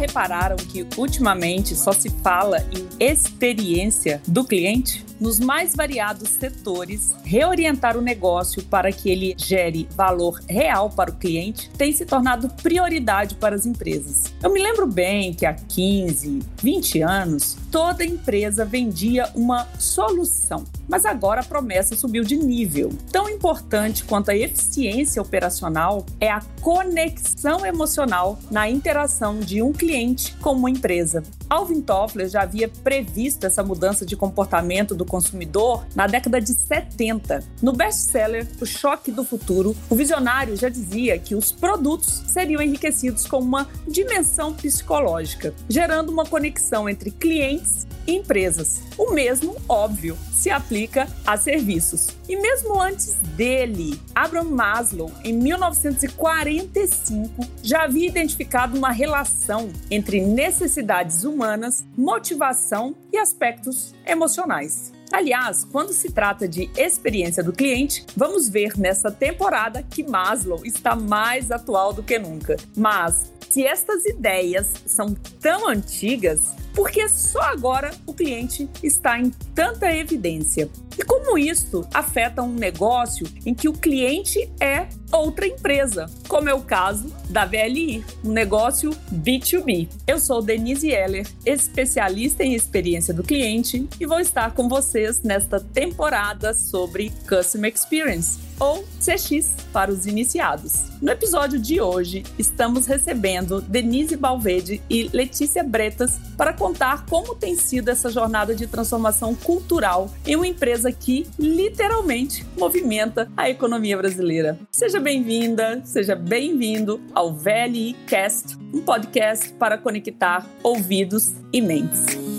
repararam que ultimamente só se fala em experiência do cliente? Nos mais variados setores, reorientar o negócio para que ele gere valor real para o cliente tem se tornado prioridade para as empresas. Eu me lembro bem que há 15, 20 anos, toda empresa vendia uma solução, mas agora a promessa subiu de nível. Tão importante quanto a eficiência operacional é a conexão emocional na interação de um cliente com uma empresa. Alvin Toffler já havia previsto essa mudança de comportamento do consumidor na década de 70. No best-seller O Choque do Futuro, o visionário já dizia que os produtos seriam enriquecidos com uma dimensão psicológica, gerando uma conexão entre clientes e empresas. O mesmo, óbvio, se aplica a serviços. E mesmo antes dele, Abraham Maslow, em 1945, já havia identificado uma relação entre necessidades humanas, motivação e aspectos emocionais. Aliás, quando se trata de experiência do cliente, vamos ver nessa temporada que Maslow está mais atual do que nunca. Mas se estas ideias são tão antigas, por que só agora o cliente está em tanta evidência? E como isso afeta um negócio em que o cliente é outra empresa, como é o caso da VLI, um negócio B2B. Eu sou Denise Heller, especialista em experiência do cliente, e vou estar com vocês nesta temporada sobre Customer Experience ou CX para os iniciados. No episódio de hoje, estamos recebendo Denise Balvede e Letícia Bretas para contar como tem sido essa jornada de transformação cultural em uma empresa que literalmente movimenta a economia brasileira. Seja bem-vinda, seja bem-vindo ao VLI Cast, um podcast para conectar ouvidos e mentes.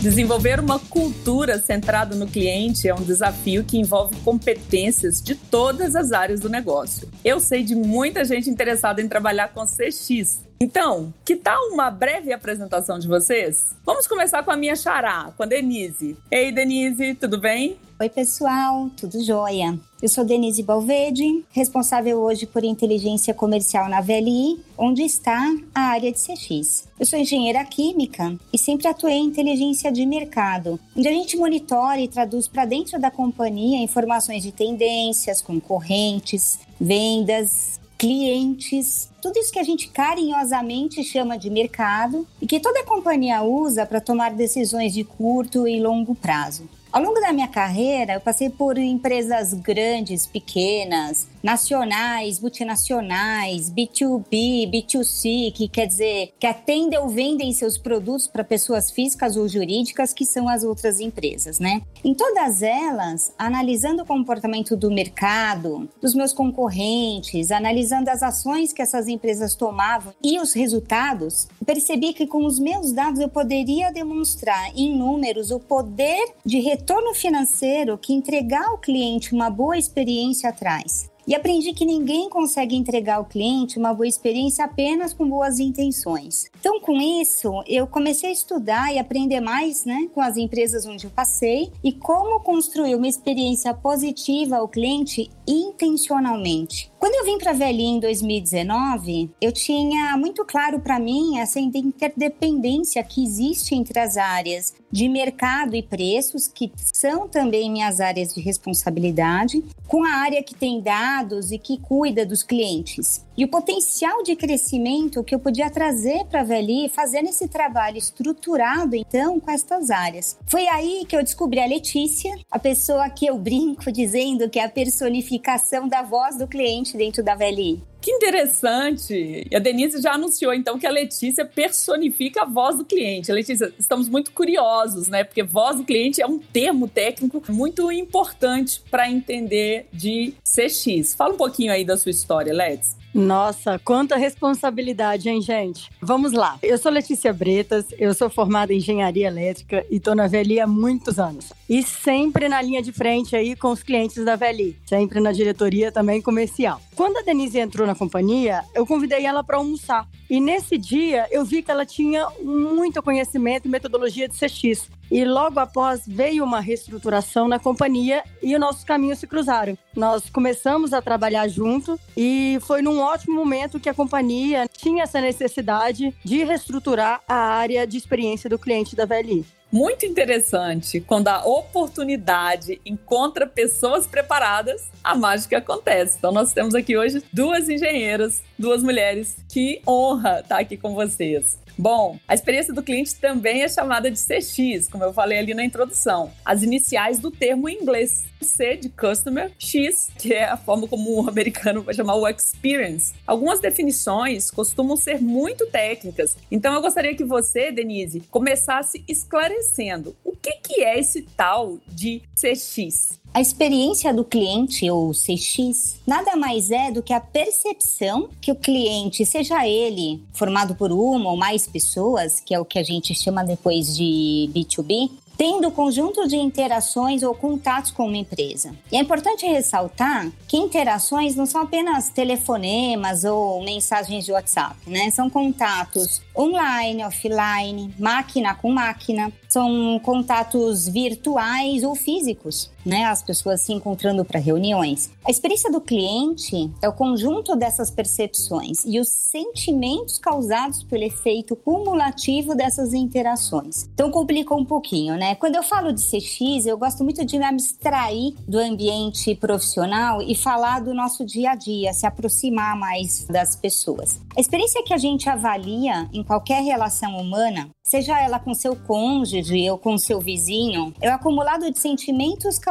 Desenvolver uma cultura centrada no cliente é um desafio que envolve competências de todas as áreas do negócio. Eu sei de muita gente interessada em trabalhar com CX. Então, que tal uma breve apresentação de vocês? Vamos começar com a minha xará, com a Denise. Ei, Denise, tudo bem? Oi, pessoal, tudo jóia? Eu sou Denise Balvede, responsável hoje por inteligência comercial na VLI, onde está a área de CX. Eu sou engenheira química e sempre atuei em inteligência de mercado, onde a gente monitora e traduz para dentro da companhia informações de tendências, concorrentes, vendas, clientes, tudo isso que a gente carinhosamente chama de mercado e que toda companhia usa para tomar decisões de curto e longo prazo. Ao longo da minha carreira, eu passei por empresas grandes, pequenas, nacionais, multinacionais, B2B, B2C, que quer dizer que atendem ou vendem seus produtos para pessoas físicas ou jurídicas, que são as outras empresas, né? Em todas elas, analisando o comportamento do mercado, dos meus concorrentes, analisando as ações que essas empresas tomavam e os resultados, percebi que com os meus dados eu poderia demonstrar em números o poder de retorno financeiro que entregar ao cliente uma boa experiência traz. E aprendi que ninguém consegue entregar ao cliente uma boa experiência apenas com boas intenções. Então, com isso, eu comecei a estudar e aprender mais né, com as empresas onde eu passei e como construir uma experiência positiva ao cliente intencionalmente. Quando eu vim para a VLI em 2019, eu tinha muito claro para mim essa interdependência que existe entre as áreas de mercado e preços, que são também minhas áreas de responsabilidade, com a área que tem dados e que cuida dos clientes. E o potencial de crescimento que eu podia trazer para a VLI fazendo esse trabalho estruturado, então, com estas áreas. Foi aí que eu descobri a Letícia, a pessoa que eu brinco dizendo que é a personificação da voz do cliente dentro da VLI. Que interessante! E a Denise já anunciou então que a Letícia personifica a voz do cliente. Letícia, estamos muito curiosos, né? Porque voz do cliente é um termo técnico muito importante para entender de CX. Fala um pouquinho aí da sua história, Let's. Nossa, quanta responsabilidade, hein, gente? Vamos lá. Eu sou Letícia Bretas, eu sou formada em engenharia elétrica e tô na VLI há muitos anos. E sempre na linha de frente aí com os clientes da VLI, sempre na diretoria também comercial. Quando a Denise entrou na companhia, eu convidei ela para almoçar. E nesse dia eu vi que ela tinha muito conhecimento e metodologia de CX. E logo após veio uma reestruturação na companhia e os nossos caminhos se cruzaram. Nós começamos a trabalhar junto e foi num ótimo momento que a companhia tinha essa necessidade de reestruturar a área de experiência do cliente da VLI muito interessante. Quando a oportunidade encontra pessoas preparadas, a mágica acontece. Então, nós temos aqui hoje duas engenheiras, duas mulheres. Que honra estar aqui com vocês. Bom, a experiência do cliente também é chamada de CX, como eu falei ali na introdução. As iniciais do termo em inglês. C de customer, X, que é a forma como o americano vai chamar o experience. Algumas definições costumam ser muito técnicas, então eu gostaria que você, Denise, começasse esclarecendo o que, que é esse tal de CX. A experiência do cliente, ou CX, nada mais é do que a percepção que o cliente, seja ele formado por uma ou mais pessoas, que é o que a gente chama depois de B2B, tendo conjunto de interações ou contatos com uma empresa. E é importante ressaltar que interações não são apenas telefonemas ou mensagens de WhatsApp, né? São contatos online, offline, máquina com máquina, são contatos virtuais ou físicos, né? As pessoas se encontrando para reuniões. A experiência do cliente é o conjunto dessas percepções e os sentimentos causados pelo efeito cumulativo dessas interações. Então complicou um pouquinho, né? Quando eu falo de CX, eu gosto muito de me abstrair do ambiente profissional e falar do nosso dia a dia, se aproximar mais das pessoas. A experiência que a gente avalia em qualquer relação humana seja ela com seu cônjuge ou com seu vizinho, é o acumulado de sentimentos causados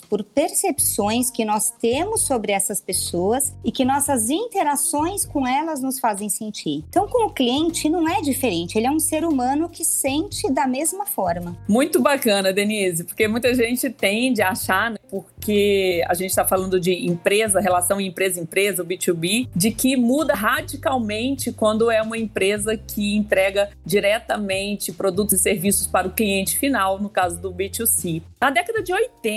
por percepções que nós temos sobre essas pessoas e que nossas interações com elas nos fazem sentir. Então, com o cliente não é diferente, ele é um ser humano que sente da mesma forma. Muito bacana, Denise, porque muita gente tende a achar, né, porque a gente está falando de empresa, relação empresa-empresa, o B2B, de que muda radicalmente quando é uma empresa que entrega diretamente produtos e serviços para o cliente final, no caso do B2C. Na década de 80,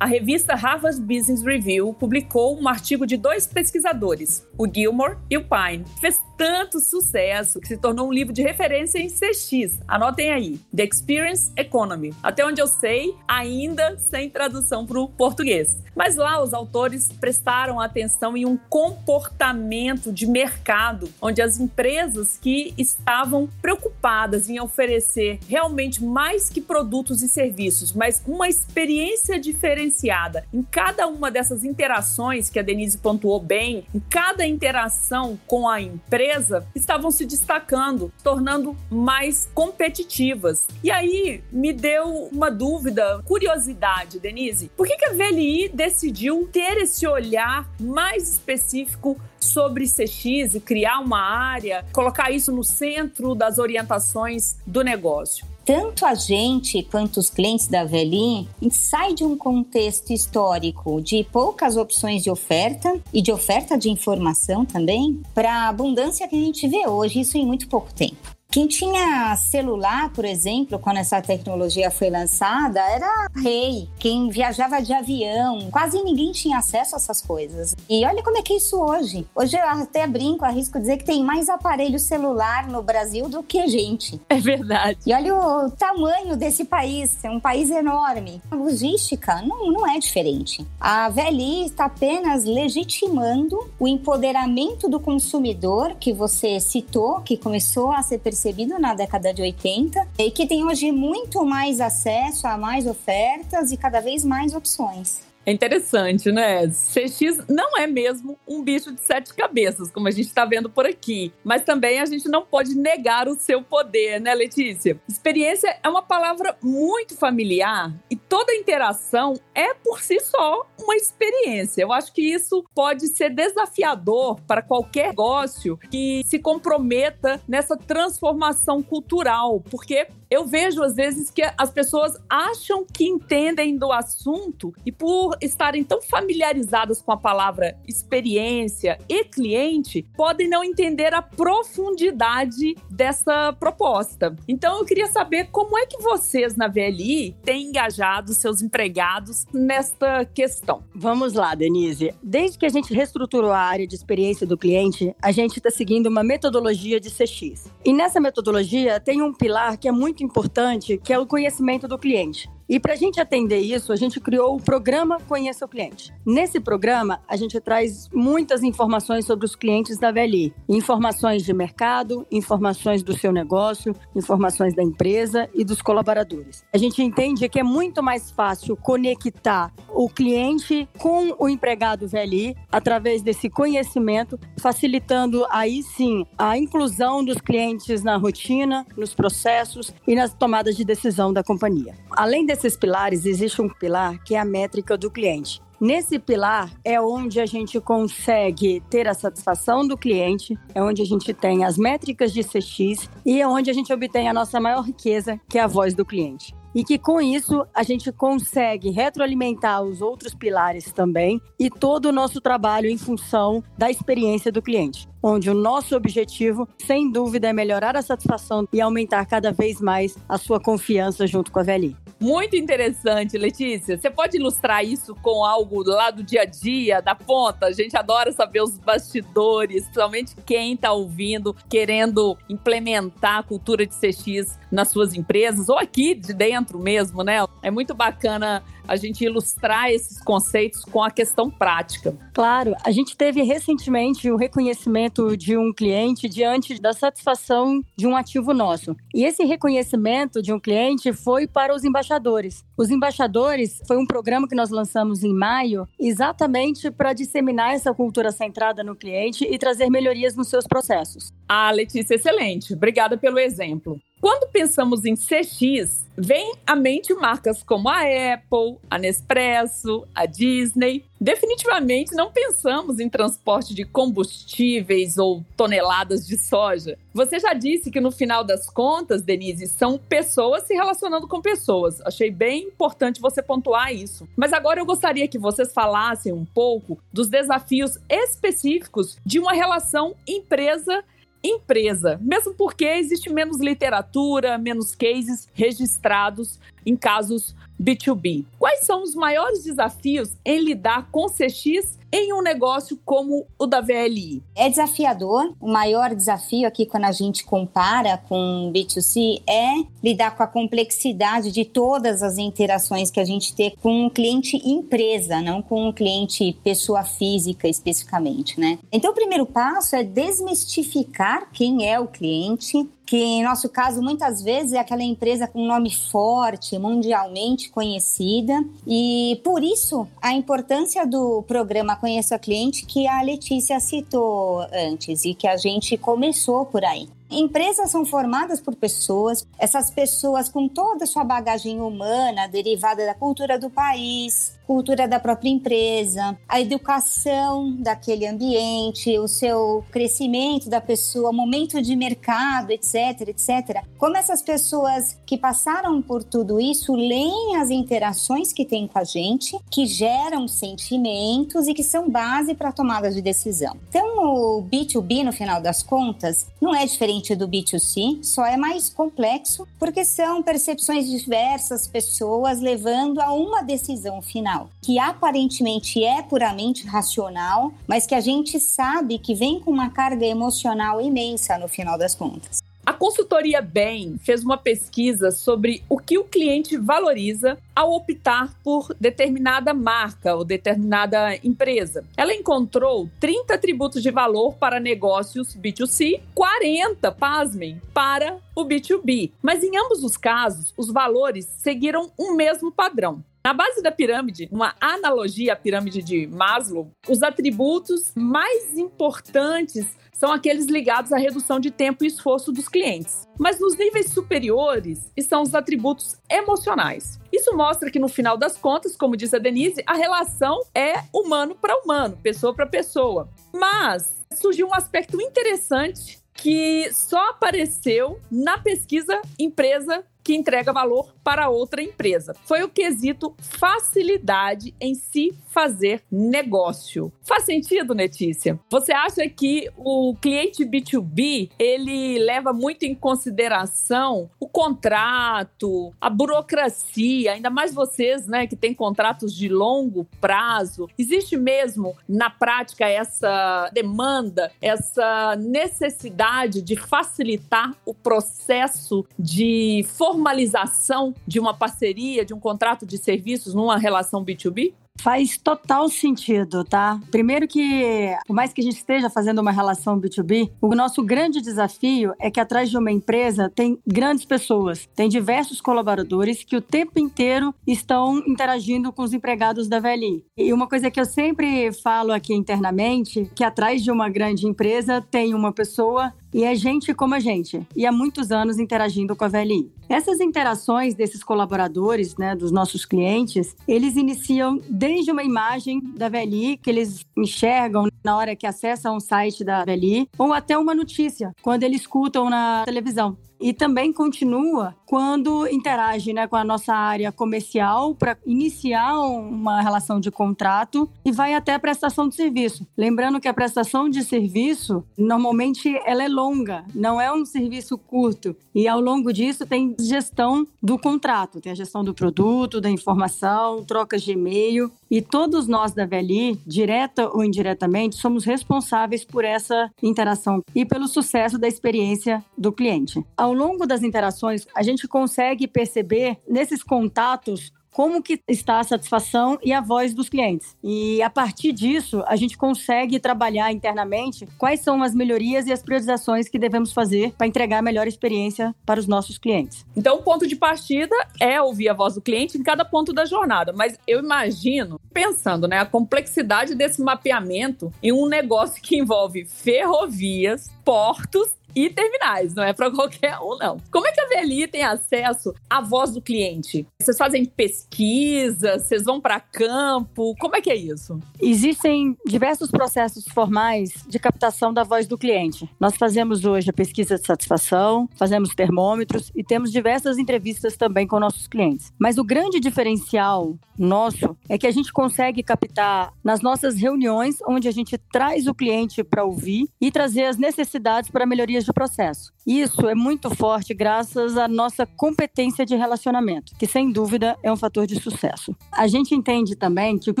a revista Harvard Business Review publicou um artigo de dois pesquisadores, o Gilmore e o Pine, fez tanto sucesso que se tornou um livro de referência em CX. Anotem aí, The Experience Economy. Até onde eu sei, ainda sem tradução para o português. Mas lá os autores prestaram atenção em um comportamento de mercado, onde as empresas que estavam preocupadas em oferecer realmente mais que produtos e serviços, mas uma experiência diferenciada em cada uma dessas interações que a Denise pontuou bem, em cada interação com a empresa, estavam se destacando, tornando mais competitivas. E aí me deu uma dúvida, curiosidade, Denise, por que, que a VLI decidiu ter esse olhar mais específico sobre CX e criar uma área, colocar isso no centro das orientações do negócio? Tanto a gente quanto os clientes da VLI sai de um contexto histórico de poucas opções de oferta e de oferta de informação também para a abundância que a gente vê hoje, isso em muito pouco tempo. Quem tinha celular, por exemplo, quando essa tecnologia foi lançada, era rei. Quem viajava de avião, quase ninguém tinha acesso a essas coisas. E olha como é que é isso hoje. Hoje eu até brinco, arrisco dizer que tem mais aparelho celular no Brasil do que gente. É verdade. E olha o tamanho desse país, é um país enorme. A logística não, não é diferente. A VLI está apenas legitimando o empoderamento do consumidor que você citou, que começou a ser percebido percebido na década de 80 e que tem hoje muito mais acesso a mais ofertas e cada vez mais opções. É interessante, né? CX não é mesmo um bicho de sete cabeças, como a gente está vendo por aqui. Mas também a gente não pode negar o seu poder, né, Letícia? Experiência é uma palavra muito familiar e toda interação é por si só uma experiência. Eu acho que isso pode ser desafiador para qualquer negócio que se comprometa nessa transformação cultural, porque eu vejo às vezes que as pessoas acham que entendem do assunto e por estarem tão familiarizadas com a palavra experiência e cliente, podem não entender a profundidade dessa proposta. Então eu queria saber como é que vocês na VLI têm engajado seus empregados nesta questão. Vamos lá, Denise. Desde que a gente reestruturou a área de experiência do cliente, a gente está seguindo uma metodologia de CX. E nessa metodologia tem um pilar que é muito importante, que é o conhecimento do cliente. E para a gente atender isso, a gente criou o programa Conheça o Cliente. Nesse programa, a gente traz muitas informações sobre os clientes da VLI. Informações de mercado, informações do seu negócio, informações da empresa e dos colaboradores. A gente entende que é muito mais fácil conectar o cliente com o empregado VLI através desse conhecimento, facilitando aí sim a inclusão dos clientes na rotina, nos processos e nas tomadas de decisão da companhia. Além desses pilares, existe um pilar que é a métrica do cliente. Nesse pilar é onde a gente consegue ter a satisfação do cliente, é onde a gente tem as métricas de CX e é onde a gente obtém a nossa maior riqueza, que é a voz do cliente e que com isso a gente consegue retroalimentar os outros pilares também e todo o nosso trabalho em função da experiência do cliente, onde o nosso objetivo, sem dúvida, é melhorar a satisfação e aumentar cada vez mais a sua confiança junto com a VLI. Muito interessante, Letícia. Você pode ilustrar isso com algo lá do dia a dia, da ponta? A gente adora saber os bastidores, principalmente quem está ouvindo, querendo implementar a cultura de CX nas suas empresas ou aqui de dentro mesmo, né? É muito bacana a gente ilustrar esses conceitos com a questão prática. Claro, a gente teve recentemente o reconhecimento de um cliente diante da satisfação de um ativo nosso. E esse reconhecimento de um cliente foi para os embaixadores. Os embaixadores foi um programa que nós lançamos em maio, exatamente para disseminar essa cultura centrada no cliente e trazer melhorias nos seus processos. Ah, Letícia, excelente. Obrigada pelo exemplo. Quando pensamos em CX, vem à mente marcas como a Apple, a Nespresso, a Disney. Definitivamente não pensamos em transporte de combustíveis ou toneladas de soja. Você já disse que no final das contas, Denise, são pessoas se relacionando com pessoas. Achei bem importante você pontuar isso. Mas agora eu gostaria que vocês falassem um pouco dos desafios específicos de uma relação empresa empresa, mesmo porque existe menos literatura, menos cases registrados em casos B2B. Quais são os maiores desafios em lidar com CX em um negócio como o da VLI? É desafiador. O maior desafio aqui, quando a gente compara com B2C, é lidar com a complexidade de todas as interações que a gente tem com um cliente empresa, não com um cliente pessoa física especificamente, né? Então, o primeiro passo é desmistificar quem é o cliente, que em nosso caso muitas vezes é aquela empresa com nome forte, mundialmente conhecida, e por isso a importância do programa Conheça Cliente que a Letícia citou antes e que a gente começou por aí. Empresas são formadas por pessoas, essas pessoas com toda a sua bagagem humana derivada da cultura do país, cultura da própria empresa, a educação daquele ambiente, o seu crescimento da pessoa, momento de mercado, etc, etc. Como essas pessoas que passaram por tudo isso leem as interações que têm com a gente, que geram sentimentos e que são base para a tomada de decisão. Então, o B2B, no final das contas, não é diferente do B2C, só é mais complexo porque são percepções diversas pessoas levando a uma decisão final que aparentemente é puramente racional, mas que a gente sabe que vem com uma carga emocional imensa no final das contas. A consultoria Bem fez uma pesquisa sobre o que o cliente valoriza ao optar por determinada marca ou determinada empresa. Ela encontrou 30 atributos de valor para negócios B2C, 40, pasmem, para o B2B. Mas em ambos os casos, os valores seguiram um mesmo padrão. Na base da pirâmide, uma analogia à pirâmide de Maslow, os atributos mais importantes são aqueles ligados à redução de tempo e esforço dos clientes. Mas nos níveis superiores estão os atributos emocionais. Isso mostra que no final das contas, como disse a Denise, a relação é humano para humano, pessoa para pessoa. Mas surgiu um aspecto interessante que só apareceu na pesquisa empresa que entrega valor para outra empresa. Foi o quesito facilidade em se fazer negócio. Faz sentido, Letícia? Você acha que o cliente B2B, ele leva muito em consideração o contrato, a burocracia, ainda mais vocês, né, que têm contratos de longo prazo. Existe mesmo na prática essa demanda, essa necessidade de facilitar o processo de formação formalização de uma parceria, de um contrato de serviços numa relação B2B? Faz total sentido, tá? Primeiro que, por mais que a gente esteja fazendo uma relação B2B, o nosso grande desafio é que atrás de uma empresa tem grandes pessoas, tem diversos colaboradores que o tempo inteiro estão interagindo com os empregados da VLI. E uma coisa que eu sempre falo aqui internamente, que atrás de uma grande empresa tem uma pessoa e é gente como a gente, e há muitos anos interagindo com a VLI. Essas interações desses colaboradores, né, dos nossos clientes, eles iniciam desde uma imagem da VLI que eles enxergam na hora que acessam o site da VLI, ou até uma notícia, quando eles escutam na televisão e também continua quando interage né, com a nossa área comercial para iniciar uma relação de contrato e vai até a prestação de serviço. Lembrando que a prestação de serviço, normalmente, ela é longa, não é um serviço curto. E ao longo disso tem gestão do contrato, tem a gestão do produto, da informação, trocas de e-mail. E todos nós da VLI, direta ou indiretamente, somos responsáveis por essa interação e pelo sucesso da experiência do cliente. Ao longo das interações, a gente consegue perceber nesses contatos como que está a satisfação e a voz dos clientes. E a partir disso, a gente consegue trabalhar internamente quais são as melhorias e as priorizações que devemos fazer para entregar a melhor experiência para os nossos clientes. Então, o ponto de partida é ouvir a voz do cliente em cada ponto da jornada, mas eu imagino, pensando, né, a complexidade desse mapeamento em um negócio que envolve ferrovias, portos e terminais, não é para qualquer um, não. Como é que a VLI tem acesso à voz do cliente? Vocês fazem pesquisa, vocês vão para campo, como é que é isso? Existem diversos processos formais de captação da voz do cliente. Nós fazemos hoje a pesquisa de satisfação, fazemos termômetros e temos diversas entrevistas também com nossos clientes. Mas o grande diferencial nosso é que a gente consegue captar nas nossas reuniões, onde a gente traz o cliente para ouvir e trazer as necessidades para melhorias de processo. Isso é muito forte graças à nossa competência de relacionamento, que sem dúvida é um fator de sucesso. A gente entende também que o que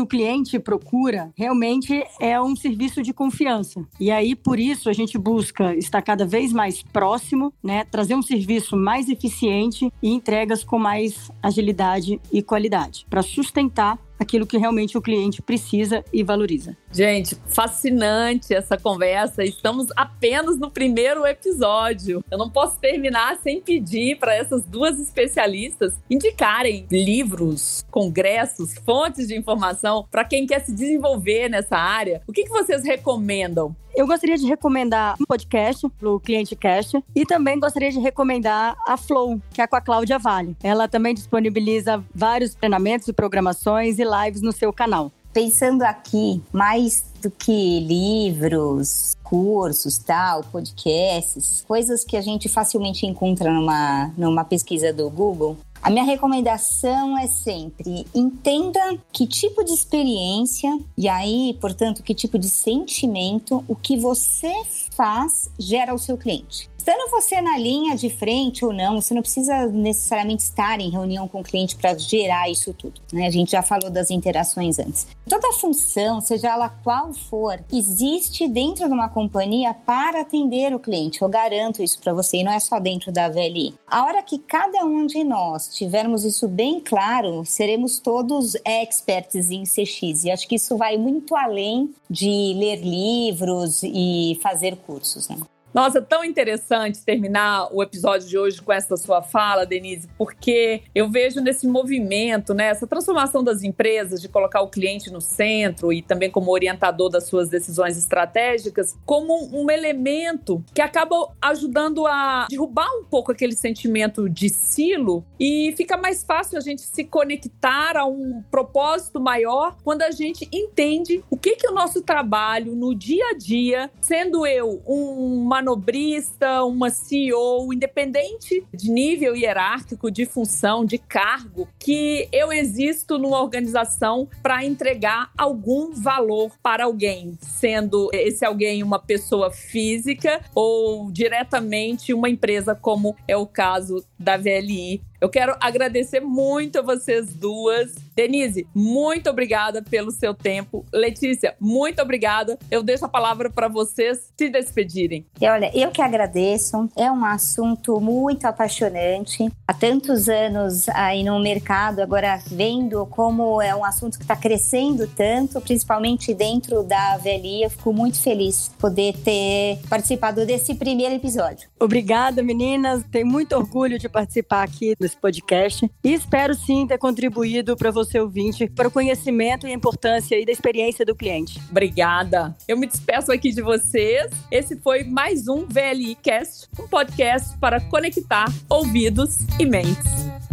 o cliente procura realmente é um serviço de confiança. E aí, por isso, a gente busca estar cada vez mais próximo, né, trazer um serviço mais eficiente e entregas com mais agilidade e qualidade, para sustentar aquilo que realmente o cliente precisa e valoriza. Gente, fascinante essa conversa. Estamos apenas no primeiro episódio. Eu não posso terminar sem pedir para essas duas especialistas indicarem livros, congressos, fontes de informação para quem quer se desenvolver nessa área. O que, que vocês recomendam? Eu gostaria de recomendar um podcast pro Cliente Cast e também gostaria de recomendar a Flow, que é com a Cláudia Vale. Ela também disponibiliza vários treinamentos e programações e lives no seu canal. Pensando aqui, mais do que livros, cursos, tal, podcasts, coisas que a gente facilmente encontra numa, numa pesquisa do Google, a minha recomendação é sempre entenda que tipo de experiência e aí, portanto, que tipo de sentimento o que você faz gera ao seu cliente. Estando você na linha de frente ou não, você não precisa necessariamente estar em reunião com o cliente para gerar isso tudo. Né? A gente já falou das interações antes. Toda função, seja ela qual for, existe dentro de uma companhia para atender o cliente. Eu garanto isso para você e não é só dentro da VLI. A hora que cada um de nós tivermos isso bem claro, seremos todos experts em CX. E acho que isso vai muito além de ler livros e fazer cursos. Né? Nossa, tão interessante terminar o episódio de hoje com essa sua fala, Denise, porque eu vejo nesse movimento, né, essa transformação das empresas de colocar o cliente no centro e também como orientador das suas decisões estratégicas, como um elemento que acaba ajudando a derrubar um pouco aquele sentimento de silo e fica mais fácil a gente se conectar a um propósito maior quando a gente entende o que que é o nosso trabalho no dia a dia, sendo eu um manobrista, uma CEO, independente de nível hierárquico, de função, de cargo, que eu existo numa organização para entregar algum valor para alguém, sendo esse alguém uma pessoa física ou diretamente uma empresa, como é o caso da VLI. Eu quero agradecer muito a vocês duas Denise, muito obrigada pelo seu tempo. Letícia, muito obrigada. Eu deixo a palavra para vocês se despedirem. E olha, eu que agradeço. É um assunto muito apaixonante. Há tantos anos aí no mercado, agora vendo como é um assunto que está crescendo tanto, principalmente dentro da VLI, eu fico muito feliz poder ter participado desse primeiro episódio. Obrigada, meninas. Tenho muito orgulho de participar aqui desse podcast e espero sim ter contribuído para você ouvinte para o conhecimento e a importância e da experiência do cliente. Obrigada. Eu me despeço aqui de vocês. Esse foi mais um VLI Cast, um podcast para conectar ouvidos e mentes.